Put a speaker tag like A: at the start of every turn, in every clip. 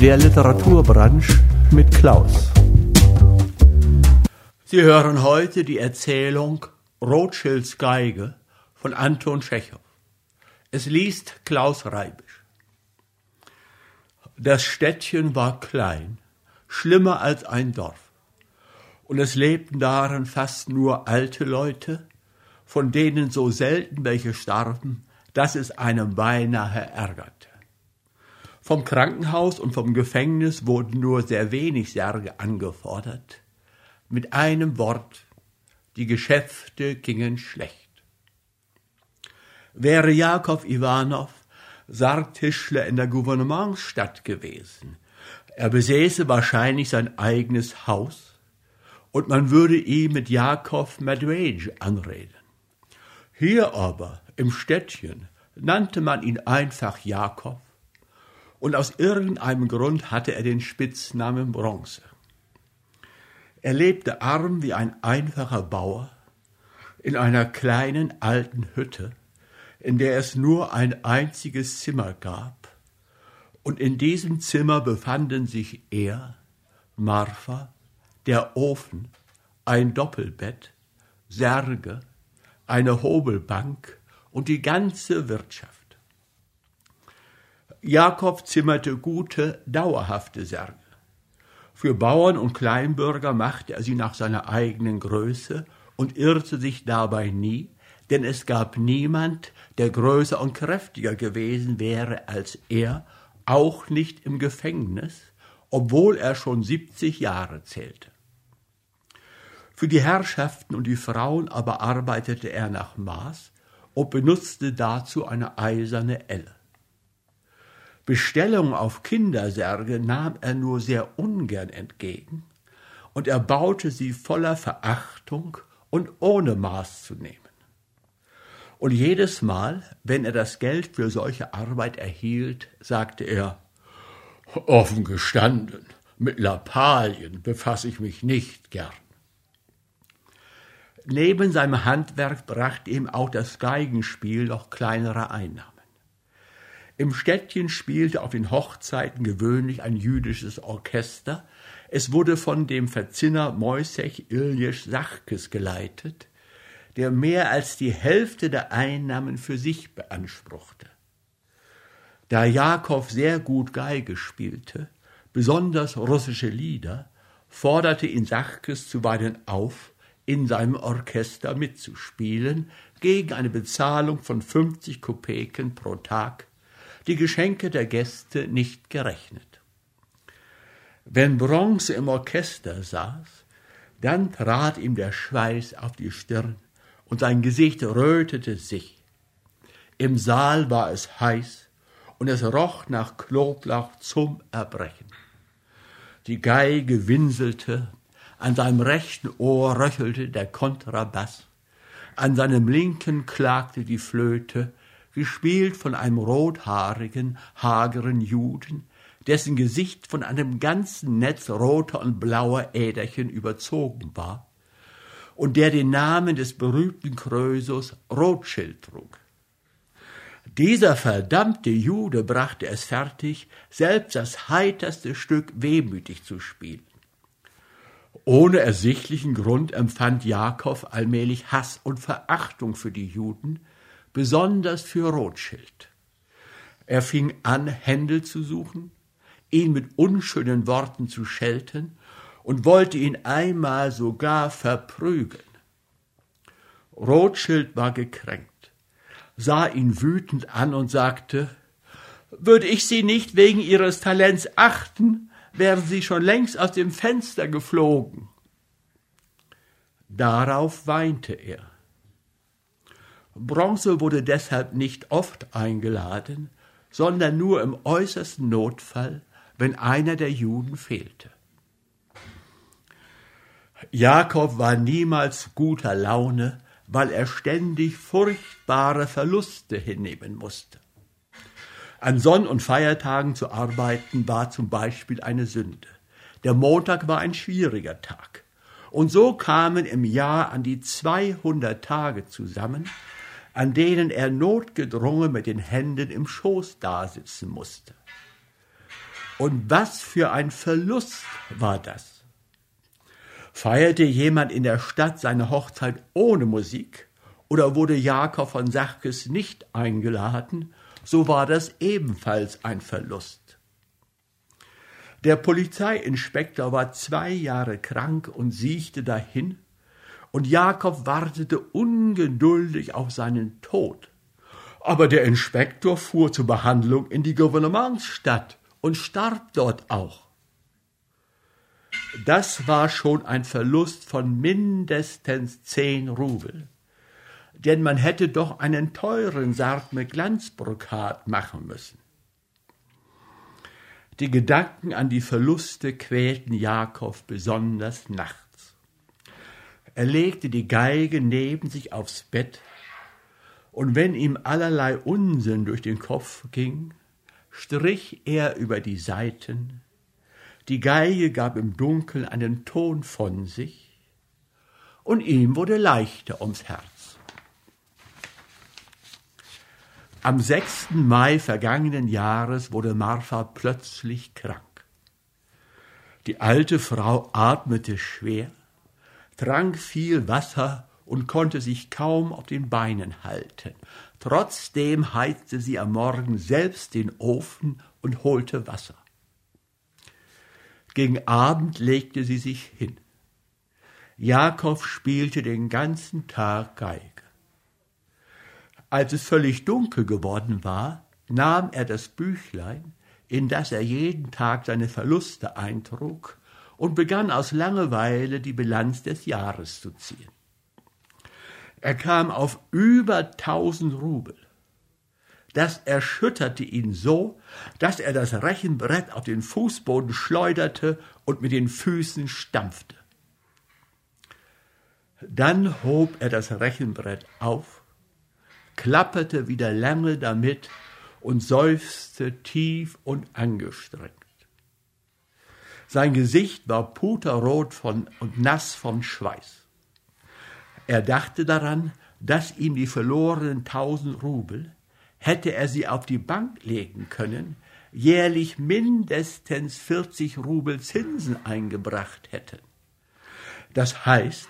A: Der Literaturbranche mit Klaus.
B: Sie hören heute die Erzählung Rothschilds Geige von Anton Tschechow. Es liest Klaus Reibisch. Das Städtchen war klein, schlimmer als ein Dorf. Und es lebten darin fast nur alte Leute, von denen so selten welche starben, dass es einem beinahe ärgerte. Vom Krankenhaus und vom Gefängnis wurden nur sehr wenig Särge angefordert. Mit einem Wort, die Geschäfte gingen schlecht. Wäre Jakow Iwanow Sargtischler in der Gouvernementsstadt gewesen, er besäße wahrscheinlich sein eigenes Haus und man würde ihn mit Jakow Medvedj anreden. Hier aber, im Städtchen, nannte man ihn einfach Jakob und aus irgendeinem Grund hatte er den Spitznamen Bronze. Er lebte arm wie ein einfacher Bauer in einer kleinen alten Hütte, in der es nur ein einziges Zimmer gab, und in diesem Zimmer befanden sich er, Marfa, der Ofen, ein Doppelbett, Särge, eine Hobelbank und die ganze Wirtschaft. Jakob zimmerte gute, dauerhafte Särge. Für Bauern und Kleinbürger machte er sie nach seiner eigenen Größe und irrte sich dabei nie, denn es gab niemand, der größer und kräftiger gewesen wäre als er, auch nicht im Gefängnis, obwohl er schon siebzig Jahre zählte. Für die Herrschaften und die Frauen aber arbeitete er nach Maß und benutzte dazu eine eiserne Elle. Bestellungen auf Kindersärge nahm er nur sehr ungern entgegen, und er baute sie voller Verachtung und ohne Maß zu nehmen. Und jedes Mal, wenn er das Geld für solche Arbeit erhielt, sagte er, offen gestanden, mit Lappalien befasse ich mich nicht gern. Neben seinem Handwerk brachte ihm auch das Geigenspiel noch kleinere Einnahmen. Im Städtchen spielte auf den Hochzeiten gewöhnlich ein jüdisches Orchester. Es wurde von dem Verzinner Moisech Iljesch Sachkes geleitet, der mehr als die Hälfte der Einnahmen für sich beanspruchte. Da Jakow sehr gut Geige spielte, besonders russische Lieder, forderte ihn Sachkes zuweilen auf, in seinem Orchester mitzuspielen, gegen eine Bezahlung von 50 Kopeken pro Tag die Geschenke der Gäste nicht gerechnet. Wenn Bronze im Orchester saß, dann trat ihm der Schweiß auf die Stirn und sein Gesicht rötete sich. Im Saal war es heiß und es roch nach Knoblauch zum Erbrechen. Die Geige winselte, an seinem rechten Ohr röchelte der Kontrabass, an seinem linken klagte die Flöte, gespielt von einem rothaarigen, hageren Juden, dessen Gesicht von einem ganzen Netz roter und blauer Äderchen überzogen war und der den Namen des berühmten Krösus Rothschild trug. Dieser verdammte Jude brachte es fertig, selbst das heiterste Stück wehmütig zu spielen. Ohne ersichtlichen Grund empfand Jakob allmählich Hass und Verachtung für die Juden, besonders für Rothschild. Er fing an, Händel zu suchen, ihn mit unschönen Worten zu schelten und wollte ihn einmal sogar verprügeln. Rothschild war gekränkt, sah ihn wütend an und sagte, würde ich Sie nicht wegen Ihres Talents achten, wären Sie schon längst aus dem Fenster geflogen. Darauf weinte er. Bronze wurde deshalb nicht oft eingeladen, sondern nur im äußersten Notfall, wenn einer der Juden fehlte. Jakob war niemals guter Laune, weil er ständig furchtbare Verluste hinnehmen musste. An Sonn- und Feiertagen zu arbeiten war zum Beispiel eine Sünde. Der Montag war ein schwieriger Tag. Und so kamen im Jahr an die 200 Tage zusammen, an denen er notgedrungen mit den Händen im Schoß dasitzen musste. Und was für ein Verlust war das? Feierte jemand in der Stadt seine Hochzeit ohne Musik oder wurde Jakob von Sachkes nicht eingeladen, so war das ebenfalls ein Verlust. Der Polizeiinspektor war zwei Jahre krank und siechte dahin, und Jakob wartete ungeduldig auf seinen Tod. Aber der Inspektor fuhr zur Behandlung in die Gouvernementsstadt und starb dort auch. Das war schon ein Verlust von mindestens zehn Rubel. Denn man hätte doch einen teuren Sarg mit Glanzbrokat machen müssen. Die Gedanken an die Verluste quälten Jakob besonders nachts. Er legte die Geige neben sich aufs Bett, und wenn ihm allerlei Unsinn durch den Kopf ging, strich er über die Saiten, die Geige gab im Dunkeln einen Ton von sich, und ihm wurde leichter ums Herz. Am 6. Mai vergangenen Jahres wurde Martha plötzlich krank. Die alte Frau atmete schwer, trank viel Wasser und konnte sich kaum auf den Beinen halten. Trotzdem heizte sie am Morgen selbst den Ofen und holte Wasser. Gegen Abend legte sie sich hin. Jakob spielte den ganzen Tag Geige. Als es völlig dunkel geworden war, nahm er das Büchlein, in das er jeden Tag seine Verluste eintrug, und begann aus Langeweile die Bilanz des Jahres zu ziehen. Er kam auf über tausend Rubel. Das erschütterte ihn so, dass er das Rechenbrett auf den Fußboden schleuderte und mit den Füßen stampfte. Dann hob er das Rechenbrett auf, klapperte wieder lange damit und seufzte tief und angestrengt. Sein Gesicht war puterrot von, und nass vom Schweiß. Er dachte daran, dass ihm die verlorenen tausend Rubel, hätte er sie auf die Bank legen können, jährlich mindestens 40 Rubel Zinsen eingebracht hätten. Das heißt,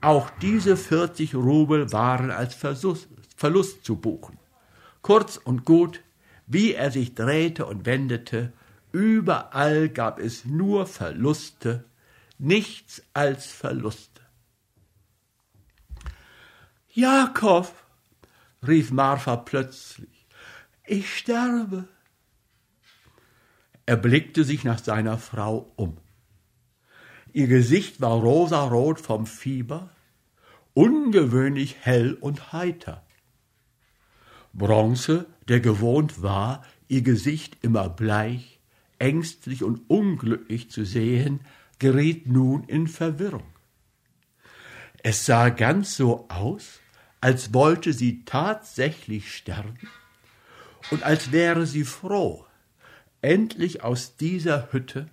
B: auch diese 40 Rubel waren als Verlust, Verlust zu buchen. Kurz und gut, wie er sich drehte und wendete, überall gab es nur Verluste, nichts als Verluste. Jakob, rief Martha plötzlich, ich sterbe. Er blickte sich nach seiner Frau um. Ihr Gesicht war rosarot vom Fieber, ungewöhnlich hell und heiter. Bronze, der gewohnt war, ihr Gesicht immer bleich, ängstlich und unglücklich zu sehen, geriet nun in Verwirrung. Es sah ganz so aus, als wollte sie tatsächlich sterben und als wäre sie froh, endlich aus dieser Hütte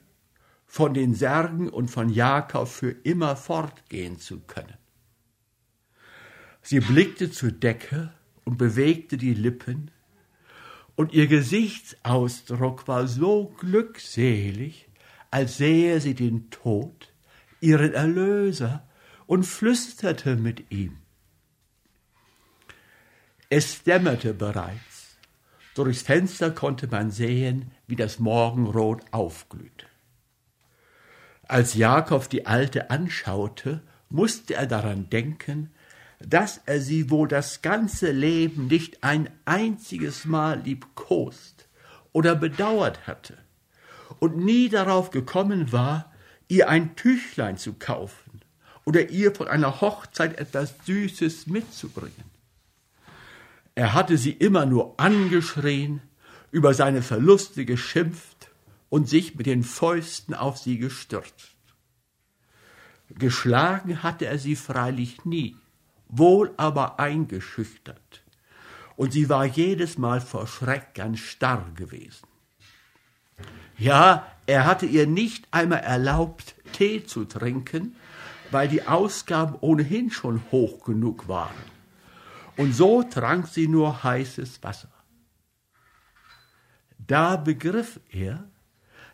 B: von den Särgen und von Jakob für immer fortgehen zu können. Sie blickte zur Decke und bewegte die Lippen, und ihr Gesichtsausdruck war so glückselig, als sähe sie den Tod, ihren Erlöser, und flüsterte mit ihm. Es dämmerte bereits. Durchs Fenster konnte man sehen, wie das Morgenrot aufglühte. Als Jakob die Alte anschaute, musste er daran denken, dass er sie wohl das ganze Leben nicht ein einziges Mal liebkost oder bedauert hatte und nie darauf gekommen war, ihr ein Tüchlein zu kaufen oder ihr von einer Hochzeit etwas Süßes mitzubringen. Er hatte sie immer nur angeschrien, über seine Verluste geschimpft und sich mit den Fäusten auf sie gestürzt. Geschlagen hatte er sie freilich nie, wohl aber eingeschüchtert, und sie war jedes Mal vor Schreck ganz starr gewesen. Ja, er hatte ihr nicht einmal erlaubt, Tee zu trinken, weil die Ausgaben ohnehin schon hoch genug waren und so trank sie nur heißes Wasser. Da begriff er,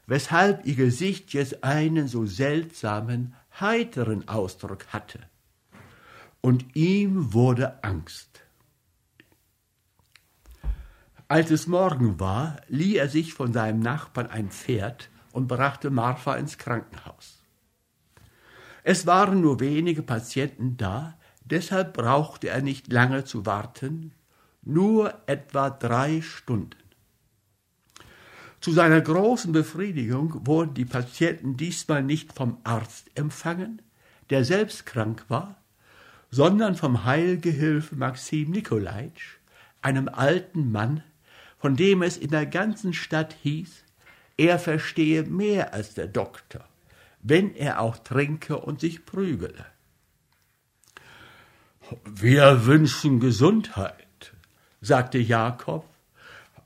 B: weshalb ihr Gesicht jetzt einen so seltsamen, heiteren Ausdruck hatte. Und ihm wurde Angst. Als es Morgen war, lieh er sich von seinem Nachbarn ein Pferd und brachte Martha ins Krankenhaus. Es waren nur wenige Patienten da, deshalb brauchte er nicht lange zu warten, nur etwa drei Stunden. Zu seiner großen Befriedigung wurden die Patienten diesmal nicht vom Arzt empfangen, der selbst krank war, sondern vom Heilgehilfe Maxim Nikolaitsch, einem alten Mann, von dem es in der ganzen Stadt hieß, er verstehe mehr als der Doktor, wenn er auch trinke und sich prügele. Wir wünschen Gesundheit, sagte Jakob,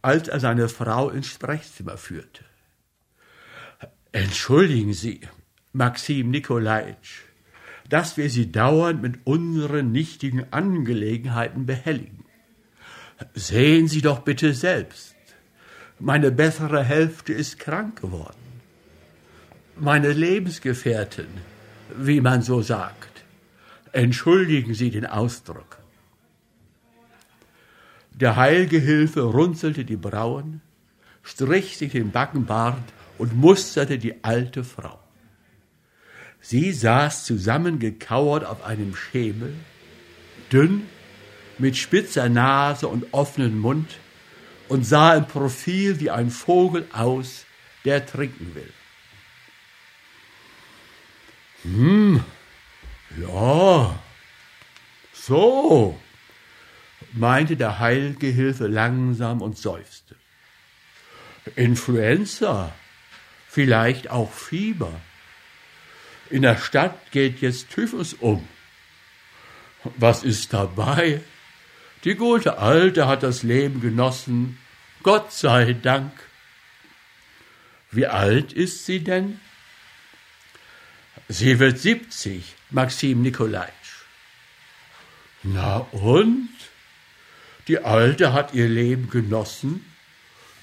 B: als er seine Frau ins Sprechzimmer führte. Entschuldigen Sie, Maxim Nikolaitsch, dass wir Sie dauernd mit unseren nichtigen Angelegenheiten behelligen. Sehen Sie doch bitte selbst. Meine bessere Hälfte ist krank geworden. Meine Lebensgefährtin, wie man so sagt. Entschuldigen Sie den Ausdruck. Der Heilgehilfe runzelte die Brauen, strich sich den Backenbart und musterte die alte Frau. Sie saß zusammengekauert auf einem Schemel, dünn, mit spitzer Nase und offenem Mund und sah im Profil wie ein Vogel aus, der trinken will. Hm, ja, so, meinte der Heilgehilfe langsam und seufzte. Influenza, vielleicht auch Fieber. In der Stadt geht jetzt Typhus um. Was ist dabei? Die gute Alte hat das Leben genossen, Gott sei Dank. Wie alt ist sie denn? Sie wird siebzig, Maxim Nikolaitsch. Na und? Die Alte hat ihr Leben genossen,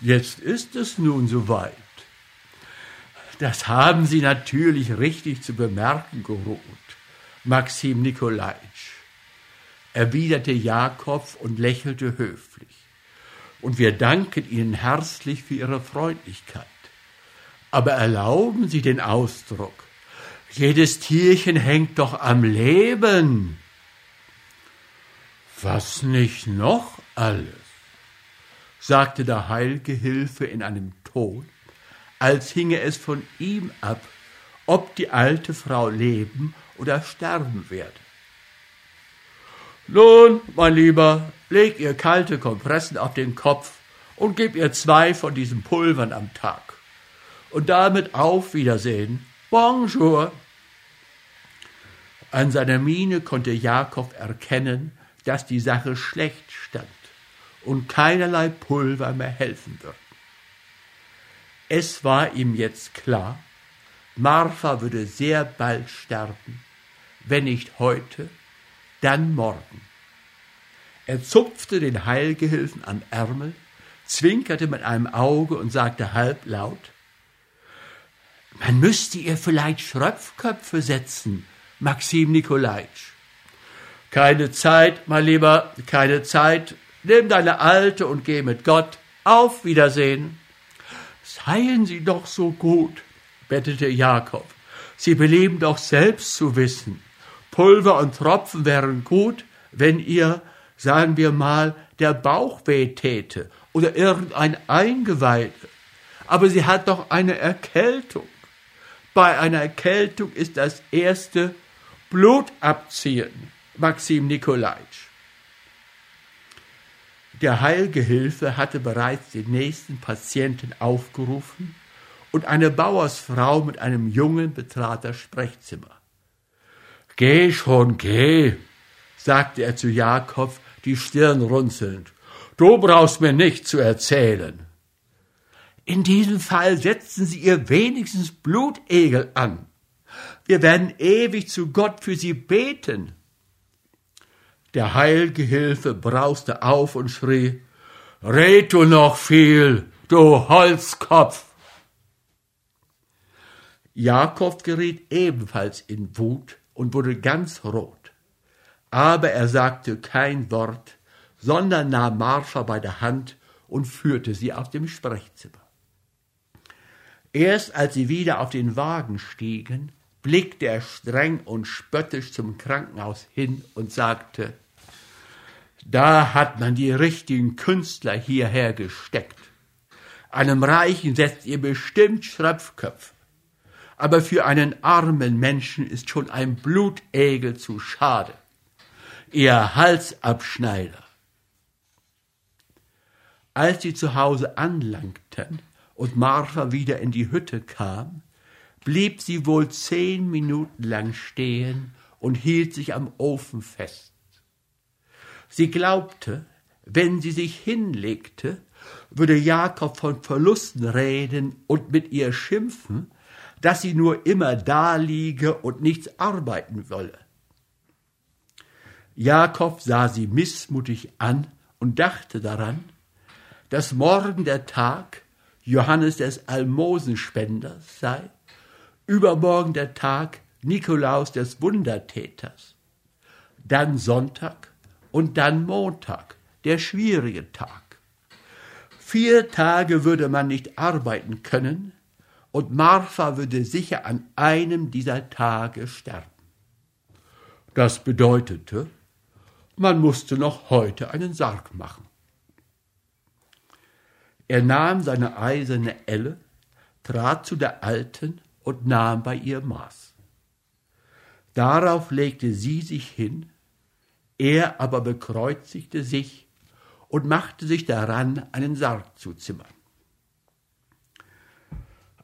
B: jetzt ist es nun soweit. Das haben Sie natürlich richtig zu bemerken, Gerut, Maxim Nikolaitsch erwiderte Jakob und lächelte höflich. Und wir danken Ihnen herzlich für Ihre Freundlichkeit. Aber erlauben Sie den Ausdruck. Jedes Tierchen hängt doch am Leben. Was nicht noch alles? sagte der Heilgehilfe in einem Ton, als hinge es von ihm ab, ob die alte Frau leben oder sterben werde. Nun, mein Lieber, leg ihr kalte Kompressen auf den Kopf und gib ihr zwei von diesen Pulvern am Tag. Und damit auf Wiedersehen. Bonjour. An seiner Miene konnte Jakob erkennen, dass die Sache schlecht stand und keinerlei Pulver mehr helfen würden. Es war ihm jetzt klar, Martha würde sehr bald sterben, wenn nicht heute, dann morgen. Er zupfte den Heilgehilfen am Ärmel, zwinkerte mit einem Auge und sagte halblaut, man müsste ihr vielleicht Schröpfköpfe setzen, Maxim Nikolaitsch. Keine Zeit, mein Lieber, keine Zeit. Nimm deine Alte und geh mit Gott. Auf Wiedersehen. Seien Sie doch so gut, bettete Jakob. Sie belieben doch selbst zu wissen. Pulver und Tropfen wären gut, wenn ihr, sagen wir mal, der Bauch weh täte oder irgendein Eingeweide. Aber sie hat doch eine Erkältung. Bei einer Erkältung ist das erste Blut abziehen, Maxim Nikolaitsch. Der Heilgehilfe hatte bereits den nächsten Patienten aufgerufen und eine Bauersfrau mit einem Jungen betrat das Sprechzimmer. Geh schon, geh, sagte er zu Jakob, die Stirn runzelnd. Du brauchst mir nicht zu erzählen. In diesem Fall setzen Sie ihr wenigstens Blutegel an. Wir werden ewig zu Gott für Sie beten. Der Heilgehilfe brauste auf und schrie, Red du noch viel, du Holzkopf! Jakob geriet ebenfalls in Wut und wurde ganz rot. Aber er sagte kein Wort, sondern nahm Martha bei der Hand und führte sie aus dem Sprechzimmer. Erst als sie wieder auf den Wagen stiegen, blickte er streng und spöttisch zum Krankenhaus hin und sagte, da hat man die richtigen Künstler hierher gesteckt. Einem Reichen setzt ihr bestimmt Schröpfköpfe. Aber für einen armen Menschen ist schon ein Blutegel zu schade. Ihr Halsabschneider. Als sie zu Hause anlangten und Martha wieder in die Hütte kam, blieb sie wohl zehn Minuten lang stehen und hielt sich am Ofen fest. Sie glaubte, wenn sie sich hinlegte, würde Jakob von Verlusten reden und mit ihr schimpfen, dass sie nur immer da liege und nichts arbeiten wolle. Jakob sah sie missmutig an und dachte daran, dass morgen der Tag Johannes des Almosenspenders sei, übermorgen der Tag Nikolaus des Wundertäters, dann Sonntag und dann Montag, der schwierige Tag. Vier Tage würde man nicht arbeiten können, und Martha würde sicher an einem dieser Tage sterben. Das bedeutete, man musste noch heute einen Sarg machen. Er nahm seine eiserne Elle, trat zu der Alten und nahm bei ihr Maß. Darauf legte sie sich hin, er aber bekreuzigte sich und machte sich daran, einen Sarg zu zimmern.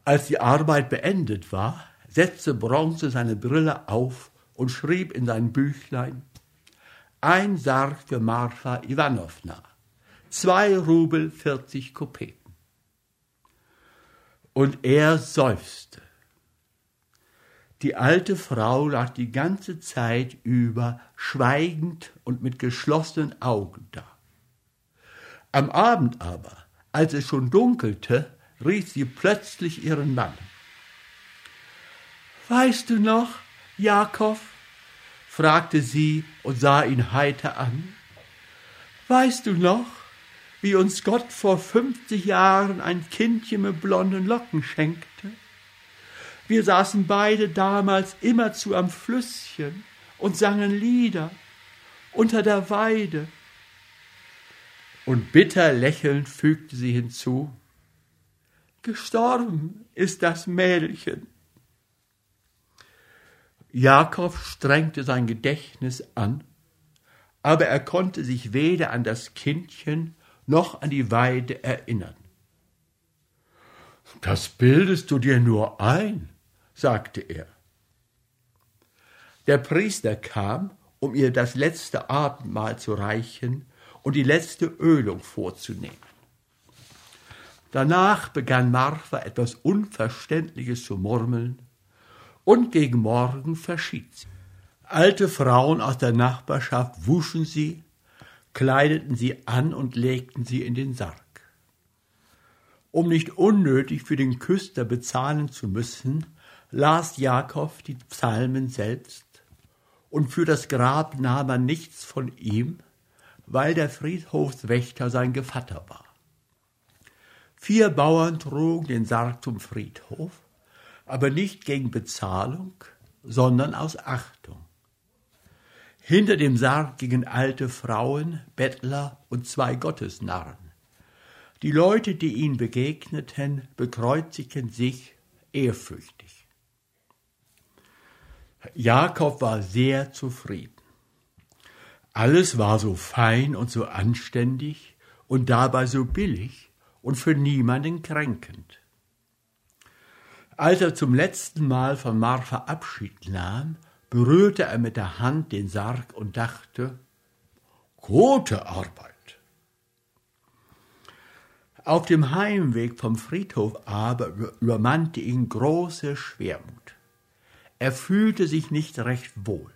B: Als die Arbeit beendet war, setzte Bronze seine Brille auf und schrieb in sein Büchlein Ein Sarg für Marfa Iwanowna zwei Rubel vierzig Kopeken. Und er seufzte. Die alte Frau lag die ganze Zeit über schweigend und mit geschlossenen Augen da. Am Abend aber, als es schon dunkelte, rief sie plötzlich ihren Mann. Weißt du noch, Jakob? fragte sie und sah ihn heiter an. Weißt du noch, wie uns Gott vor fünfzig Jahren ein Kindchen mit blonden Locken schenkte. Wir saßen beide damals immerzu am Flüsschen und sangen Lieder unter der Weide. Und bitter lächelnd fügte sie hinzu, Gestorben ist das Mädchen. Jakob strengte sein Gedächtnis an, aber er konnte sich weder an das Kindchen noch an die Weide erinnern. Das bildest du dir nur ein, sagte er. Der Priester kam, um ihr das letzte Abendmahl zu reichen und die letzte Ölung vorzunehmen. Danach begann Martha etwas Unverständliches zu murmeln, und gegen Morgen verschied sie. Alte Frauen aus der Nachbarschaft wuschen sie, kleideten sie an und legten sie in den Sarg. Um nicht unnötig für den Küster bezahlen zu müssen, las Jakob die Psalmen selbst, und für das Grab nahm er nichts von ihm, weil der Friedhofswächter sein Gevatter war. Vier Bauern trugen den Sarg zum Friedhof, aber nicht gegen Bezahlung, sondern aus Achtung. Hinter dem Sarg gingen alte Frauen, Bettler und zwei Gottesnarren. Die Leute, die ihnen begegneten, bekreuzigten sich ehrfürchtig. Jakob war sehr zufrieden. Alles war so fein und so anständig und dabei so billig und für niemanden kränkend. Als er zum letzten Mal von Martha Abschied nahm, berührte er mit der Hand den Sarg und dachte, gute Arbeit. Auf dem Heimweg vom Friedhof aber übermannte ihn große Schwermut. Er fühlte sich nicht recht wohl.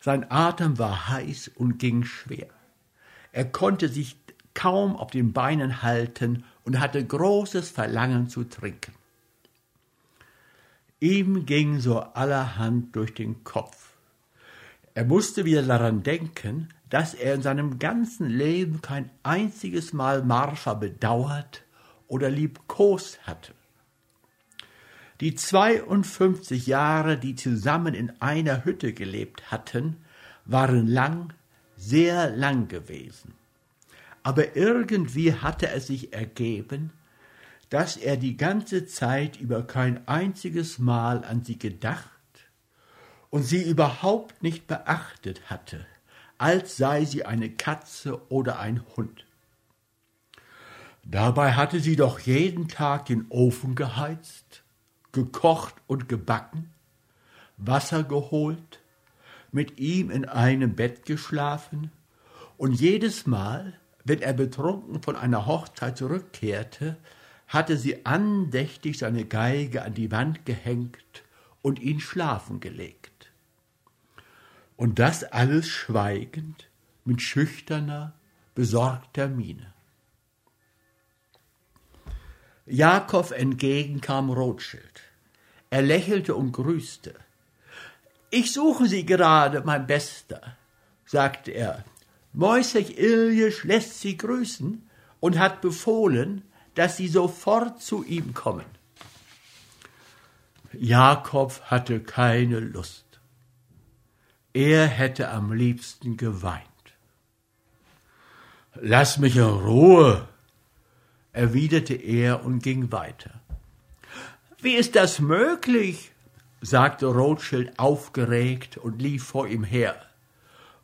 B: Sein Atem war heiß und ging schwer. Er konnte sich kaum auf den Beinen halten und hatte großes Verlangen zu trinken. Ihm ging so allerhand durch den Kopf. Er musste wieder daran denken, dass er in seinem ganzen Leben kein einziges Mal Marfa bedauert oder liebkost hatte. Die 52 Jahre, die zusammen in einer Hütte gelebt hatten, waren lang, sehr lang gewesen. Aber irgendwie hatte es sich ergeben, dass er die ganze Zeit über kein einziges Mal an sie gedacht und sie überhaupt nicht beachtet hatte, als sei sie eine Katze oder ein Hund. Dabei hatte sie doch jeden Tag den Ofen geheizt, gekocht und gebacken, Wasser geholt, mit ihm in einem Bett geschlafen, und jedes Mal, wenn er betrunken von einer Hochzeit zurückkehrte, hatte sie andächtig seine Geige an die Wand gehängt und ihn schlafen gelegt. Und das alles schweigend, mit schüchterner, besorgter Miene. Jakob entgegen kam Rothschild. Er lächelte und grüßte. Ich suche Sie gerade, mein Bester, sagte er. Moisech Iljesch lässt Sie grüßen und hat befohlen, dass sie sofort zu ihm kommen. Jakob hatte keine Lust. Er hätte am liebsten geweint. Lass mich in Ruhe, erwiderte er und ging weiter. Wie ist das möglich? sagte Rothschild aufgeregt und lief vor ihm her.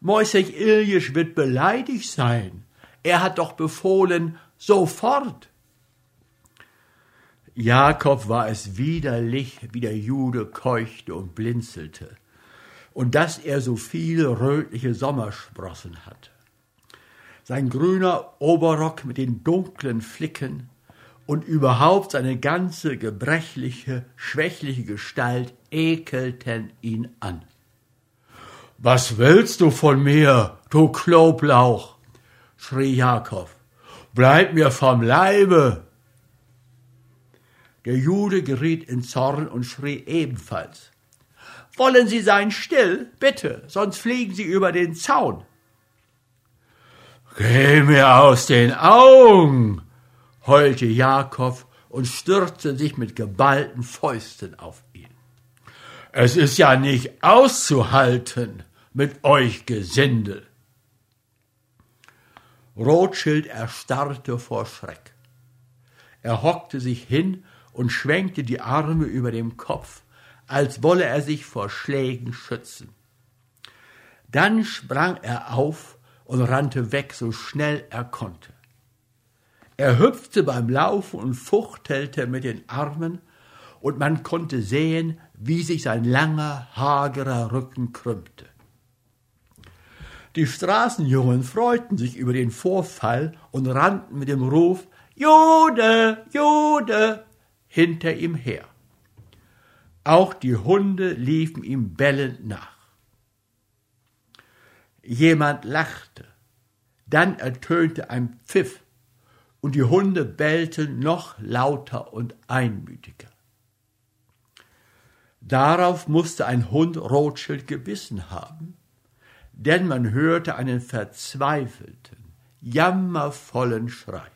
B: Moisech Iljisch wird beleidigt sein. Er hat doch befohlen, sofort. Jakob war es widerlich, wie der Jude keuchte und blinzelte, und dass er so viele rötliche Sommersprossen hatte. Sein grüner Oberrock mit den dunklen Flicken und überhaupt seine ganze gebrechliche, schwächliche Gestalt ekelten ihn an. Was willst du von mir, du Kloblauch? schrie Jakob. Bleib mir vom Leibe! Der Jude geriet in Zorn und schrie ebenfalls. Wollen Sie sein still, bitte, sonst fliegen Sie über den Zaun. Geh mir aus den Augen, heulte Jakob und stürzte sich mit geballten Fäusten auf ihn. Es ist ja nicht auszuhalten mit euch Gesindel. Rothschild erstarrte vor Schreck. Er hockte sich hin und schwenkte die Arme über dem Kopf, als wolle er sich vor Schlägen schützen. Dann sprang er auf und rannte weg, so schnell er konnte. Er hüpfte beim Laufen und fuchtelte mit den Armen, und man konnte sehen, wie sich sein langer, hagerer Rücken krümmte. Die Straßenjungen freuten sich über den Vorfall und rannten mit dem Ruf Jude, Jude hinter ihm her. Auch die Hunde liefen ihm bellend nach. Jemand lachte, dann ertönte ein Pfiff, und die Hunde bellten noch lauter und einmütiger. Darauf musste ein Hund Rothschild gebissen haben, denn man hörte einen verzweifelten, jammervollen Schrei.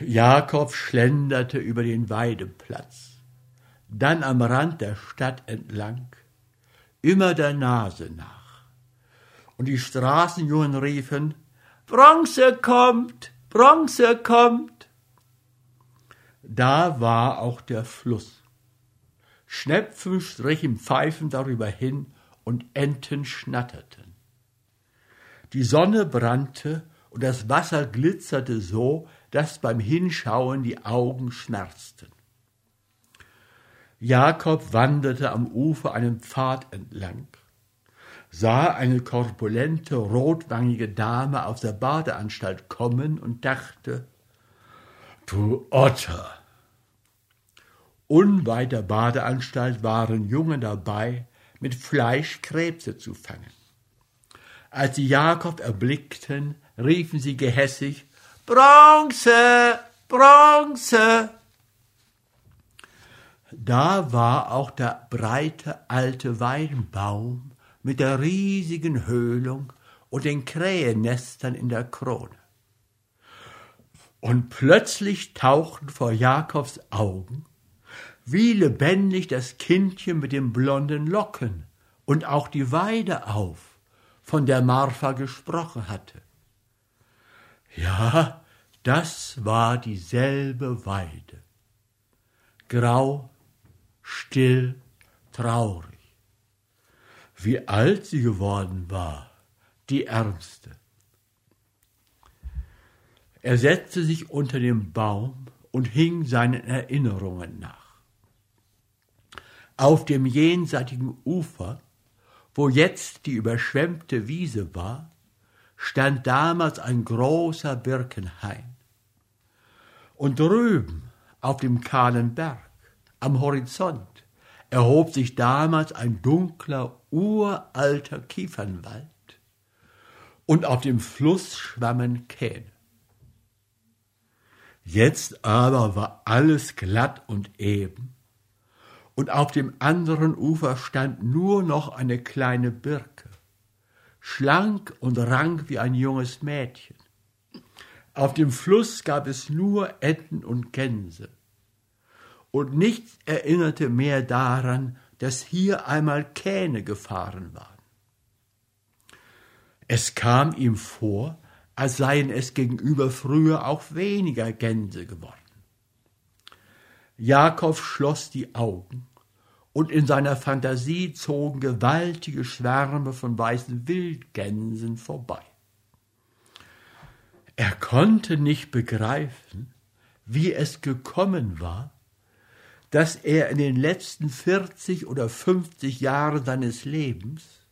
B: Jakob schlenderte über den Weideplatz, dann am Rand der Stadt entlang, immer der Nase nach. Und die Straßenjungen riefen, Bronze kommt, Bronze kommt. Da war auch der Fluss. Schnepfen strichen Pfeifen darüber hin und Enten schnatterten. Die Sonne brannte und das Wasser glitzerte so, dass beim Hinschauen die Augen schmerzten. Jakob wanderte am Ufer einen Pfad entlang, sah eine korpulente, rotwangige Dame aus der Badeanstalt kommen und dachte, du Otter! Unweit der Badeanstalt waren Jungen dabei, mit Fleisch Krebse zu fangen. Als sie Jakob erblickten, riefen sie gehässig Bronze, Bronze. Da war auch der breite alte Weinbaum mit der riesigen Höhlung und den Krähennestern in der Krone. Und plötzlich tauchten vor Jakobs Augen wie lebendig das Kindchen mit den blonden Locken und auch die Weide auf, von der Marfa gesprochen hatte. Ja, das war dieselbe Weide. Grau, still, traurig. Wie alt sie geworden war, die Ärmste. Er setzte sich unter dem Baum und hing seinen Erinnerungen nach. Auf dem jenseitigen Ufer, wo jetzt die überschwemmte Wiese war, stand damals ein großer Birkenhain. Und drüben auf dem kahlen Berg, am Horizont, erhob sich damals ein dunkler, uralter Kiefernwald, und auf dem Fluss schwammen Kähne. Jetzt aber war alles glatt und eben, und auf dem anderen Ufer stand nur noch eine kleine Birke, schlank und rank wie ein junges Mädchen. Auf dem Fluss gab es nur Enten und Gänse, und nichts erinnerte mehr daran, dass hier einmal Kähne gefahren waren. Es kam ihm vor, als seien es gegenüber früher auch weniger Gänse geworden. Jakob schloss die Augen, und in seiner Fantasie zogen gewaltige Schwärme von weißen Wildgänsen vorbei. Er konnte nicht begreifen, wie es gekommen war, dass er in den letzten 40 oder 50 Jahren seines Lebens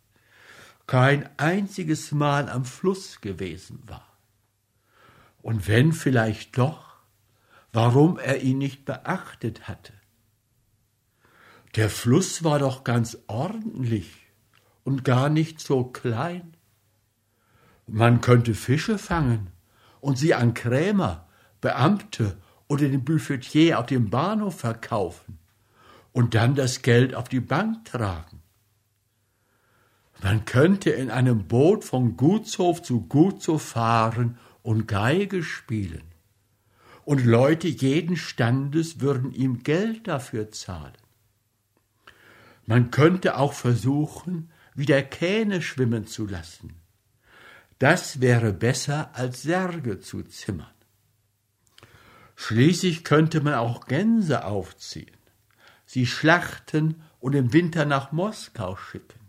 B: kein einziges Mal am Fluss gewesen war. Und wenn vielleicht doch, warum er ihn nicht beachtet hatte. Der Fluss war doch ganz ordentlich und gar nicht so klein. Man könnte Fische fangen und sie an Krämer, Beamte oder den Buffetier auf dem Bahnhof verkaufen und dann das Geld auf die Bank tragen. Man könnte in einem Boot von Gutshof zu Gutshof fahren und Geige spielen und Leute jeden Standes würden ihm Geld dafür zahlen. Man könnte auch versuchen, wieder Kähne schwimmen zu lassen. Das wäre besser als Särge zu zimmern. Schließlich könnte man auch Gänse aufziehen, sie schlachten und im Winter nach Moskau schicken.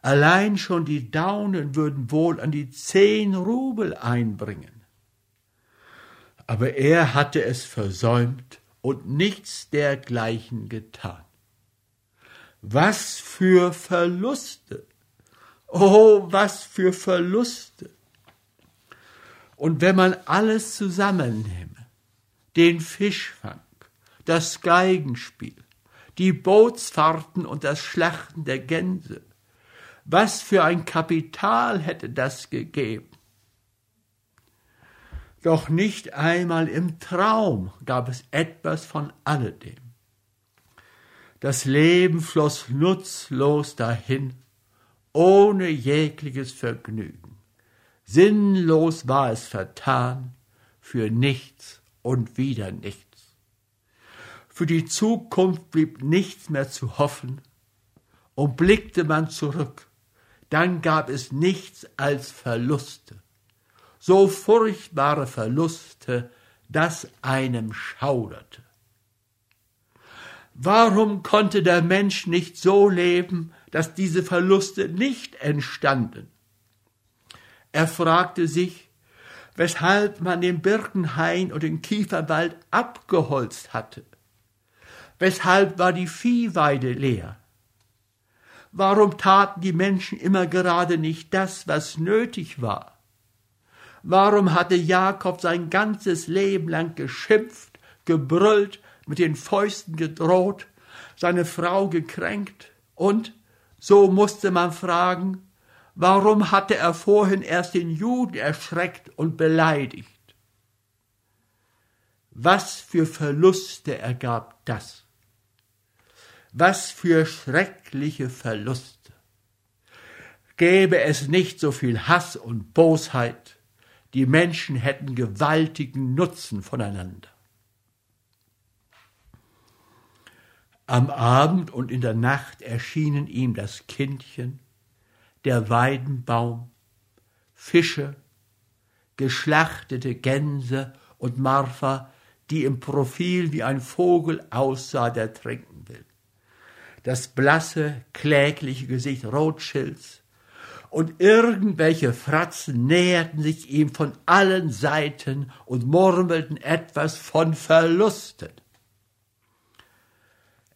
B: Allein schon die Daunen würden wohl an die zehn Rubel einbringen aber er hatte es versäumt und nichts dergleichen getan. Was für Verluste! Oh, was für Verluste! Und wenn man alles zusammennehme, den Fischfang, das Geigenspiel, die Bootsfahrten und das Schlachten der Gänse, was für ein Kapital hätte das gegeben? Doch nicht einmal im Traum gab es etwas von alledem. Das Leben floss nutzlos dahin, ohne jegliches Vergnügen. Sinnlos war es vertan, für nichts und wieder nichts. Für die Zukunft blieb nichts mehr zu hoffen, und blickte man zurück, dann gab es nichts als Verluste so furchtbare Verluste, dass einem schauderte. Warum konnte der Mensch nicht so leben, dass diese Verluste nicht entstanden? Er fragte sich, weshalb man den Birkenhain und den Kieferwald abgeholzt hatte. Weshalb war die Viehweide leer? Warum taten die Menschen immer gerade nicht das, was nötig war? Warum hatte Jakob sein ganzes Leben lang geschimpft, gebrüllt, mit den Fäusten gedroht, seine Frau gekränkt? Und, so musste man fragen, warum hatte er vorhin erst den Juden erschreckt und beleidigt? Was für Verluste ergab das? Was für schreckliche Verluste. Gäbe es nicht so viel Hass und Bosheit, die Menschen hätten gewaltigen Nutzen voneinander. Am Abend und in der Nacht erschienen ihm das Kindchen, der Weidenbaum, Fische, geschlachtete Gänse und Marfa, die im Profil wie ein Vogel aussah, der trinken will. Das blasse, klägliche Gesicht Rothschilds und irgendwelche Fratzen näherten sich ihm von allen Seiten und murmelten etwas von Verlusten.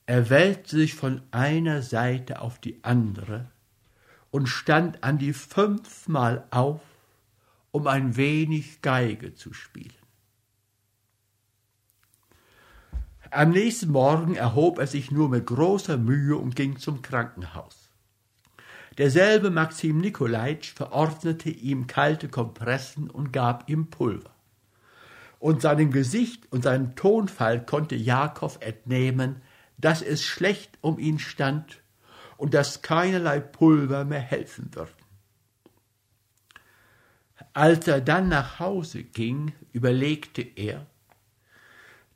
B: Er wälzte sich von einer Seite auf die andere und stand an die fünfmal auf, um ein wenig Geige zu spielen. Am nächsten Morgen erhob er sich nur mit großer Mühe und ging zum Krankenhaus. Derselbe Maxim Nikolaitsch verordnete ihm kalte Kompressen und gab ihm Pulver. Und seinem Gesicht und seinem Tonfall konnte Jakob entnehmen, dass es schlecht um ihn stand und dass keinerlei Pulver mehr helfen würden. Als er dann nach Hause ging, überlegte er,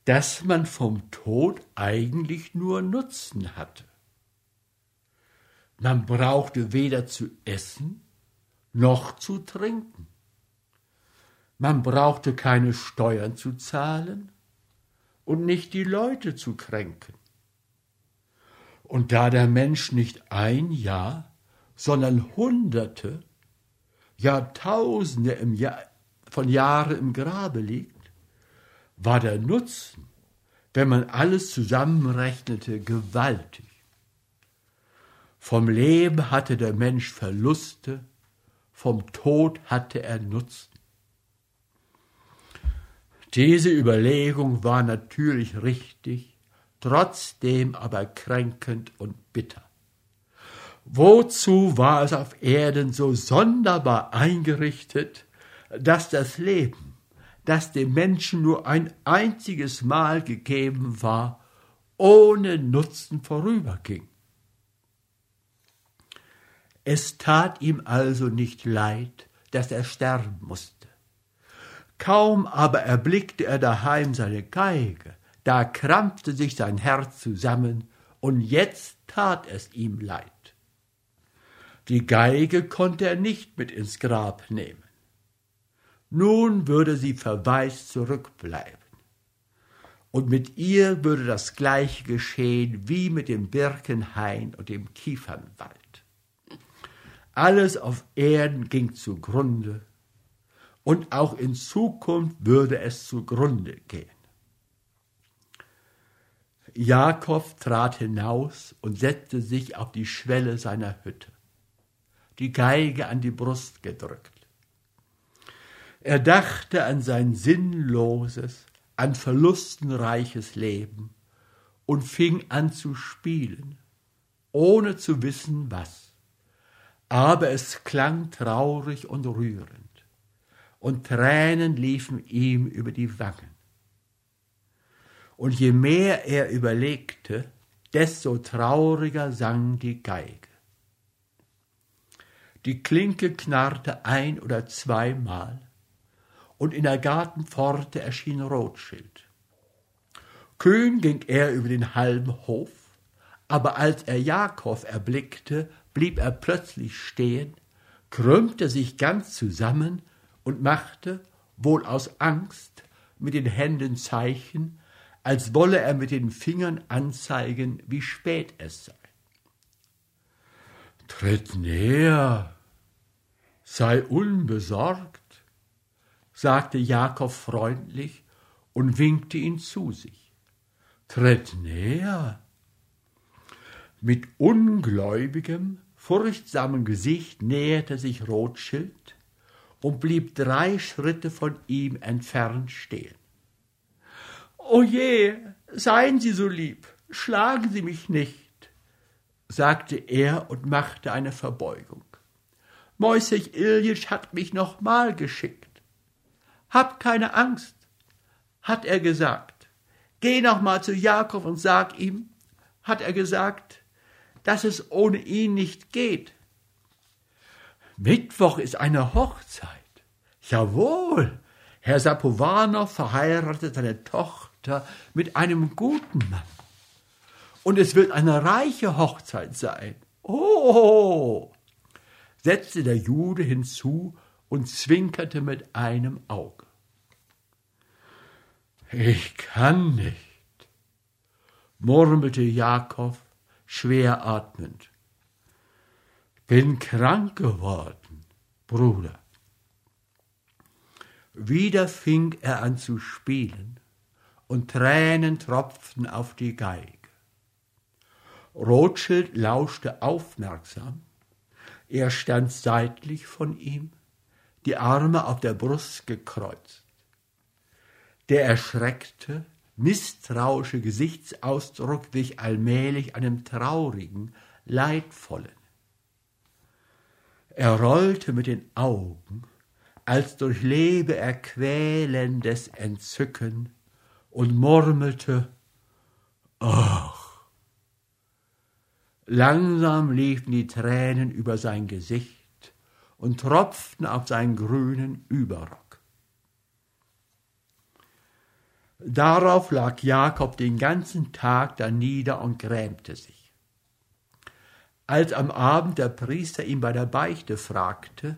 B: dass man vom Tod eigentlich nur Nutzen hatte. Man brauchte weder zu essen noch zu trinken. Man brauchte keine Steuern zu zahlen und nicht die Leute zu kränken. Und da der Mensch nicht ein Jahr, sondern Hunderte, ja Tausende im Jahr, von Jahren im Grabe liegt, war der Nutzen, wenn man alles zusammenrechnete, gewaltig. Vom Leben hatte der Mensch Verluste, vom Tod hatte er Nutzen. Diese Überlegung war natürlich richtig, trotzdem aber kränkend und bitter. Wozu war es auf Erden so sonderbar eingerichtet, dass das Leben, das dem Menschen nur ein einziges Mal gegeben war, ohne Nutzen vorüberging? Es tat ihm also nicht leid, dass er sterben musste. Kaum aber erblickte er daheim seine Geige, da krampfte sich sein Herz zusammen, und jetzt tat es ihm leid. Die Geige konnte er nicht mit ins Grab nehmen. Nun würde sie verwaist zurückbleiben. Und mit ihr würde das gleiche geschehen wie mit dem Birkenhain und dem Kiefernwald. Alles auf Erden ging zugrunde, und auch in Zukunft würde es zugrunde gehen. Jakob trat hinaus und setzte sich auf die Schwelle seiner Hütte, die Geige an die Brust gedrückt. Er dachte an sein sinnloses, an verlustenreiches Leben und fing an zu spielen, ohne zu wissen was. Aber es klang traurig und rührend, und Tränen liefen ihm über die Wangen. Und je mehr er überlegte, desto trauriger sang die Geige. Die Klinke knarrte ein oder zweimal, und in der Gartenpforte erschien Rothschild. Kühn ging er über den halben Hof, aber als er Jakob erblickte, blieb er plötzlich stehen, krümmte sich ganz zusammen und machte, wohl aus Angst, mit den Händen Zeichen, als wolle er mit den Fingern anzeigen, wie spät es sei. Tritt näher, sei unbesorgt, sagte Jakob freundlich und winkte ihn zu sich. Tritt näher. Mit ungläubigem, furchtsamem Gesicht näherte sich Rothschild und blieb drei Schritte von ihm entfernt stehen. O je, seien Sie so lieb, schlagen Sie mich nicht, sagte er und machte eine Verbeugung. Moisech Iljitsch hat mich noch mal geschickt. Hab keine Angst, hat er gesagt. Geh noch mal zu Jakob und sag ihm, hat er gesagt, dass es ohne ihn nicht geht. Mittwoch ist eine Hochzeit. Jawohl, Herr Sapowanow verheiratet seine Tochter mit einem guten Mann. Und es wird eine reiche Hochzeit sein. Oh, setzte der Jude hinzu und zwinkerte mit einem Auge. Ich kann nicht, murmelte Jakob schwer atmend. Bin krank geworden, Bruder. Wieder fing er an zu spielen, und Tränen tropften auf die Geige. Rothschild lauschte aufmerksam. Er stand seitlich von ihm, die Arme auf der Brust gekreuzt. Der erschreckte, misstrauische Gesichtsausdruck wich allmählich einem traurigen, leidvollen. Er rollte mit den Augen, als durchlebe er quälendes Entzücken und murmelte, ach. Langsam liefen die Tränen über sein Gesicht und tropften auf seinen grünen Überrock. Darauf lag Jakob den ganzen Tag da nieder und grämte sich. Als am Abend der Priester ihn bei der Beichte fragte,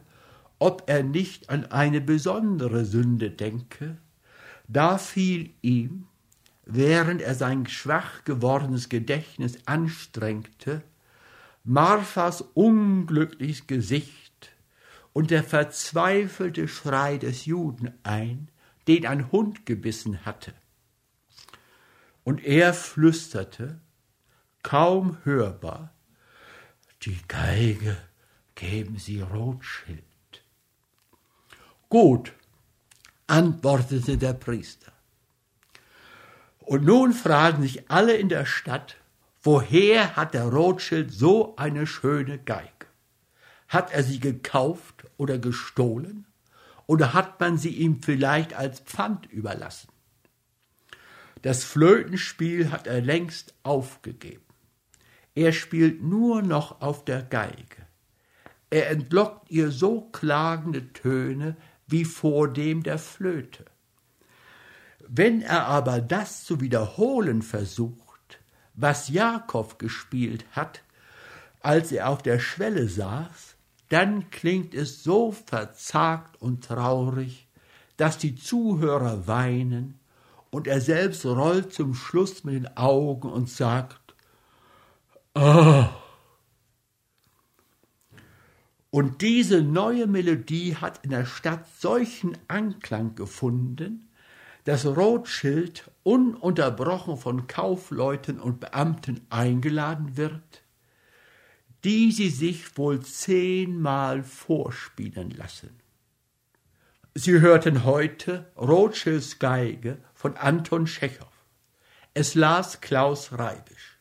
B: ob er nicht an eine besondere Sünde denke, da fiel ihm, während er sein schwach gewordenes Gedächtnis anstrengte, Marthas unglückliches Gesicht und der verzweifelte Schrei des Juden ein, den ein Hund gebissen hatte. Und er flüsterte, kaum hörbar, die Geige geben Sie Rothschild. Gut, antwortete der Priester. Und nun fragen sich alle in der Stadt, woher hat der Rothschild so eine schöne Geige? Hat er sie gekauft oder gestohlen? oder hat man sie ihm vielleicht als Pfand überlassen? Das Flötenspiel hat er längst aufgegeben. Er spielt nur noch auf der Geige. Er entlockt ihr so klagende Töne wie vor dem der Flöte. Wenn er aber das zu wiederholen versucht, was Jakob gespielt hat, als er auf der Schwelle saß, dann klingt es so verzagt und traurig, dass die Zuhörer weinen und er selbst rollt zum Schluss mit den Augen und sagt, oh. Und diese neue Melodie hat in der Stadt solchen Anklang gefunden, dass Rothschild ununterbrochen von Kaufleuten und Beamten eingeladen wird, die sie sich wohl zehnmal vorspielen lassen. Sie hörten heute Rothschilds Geige von Anton Tschechow. Es las Klaus Reibisch.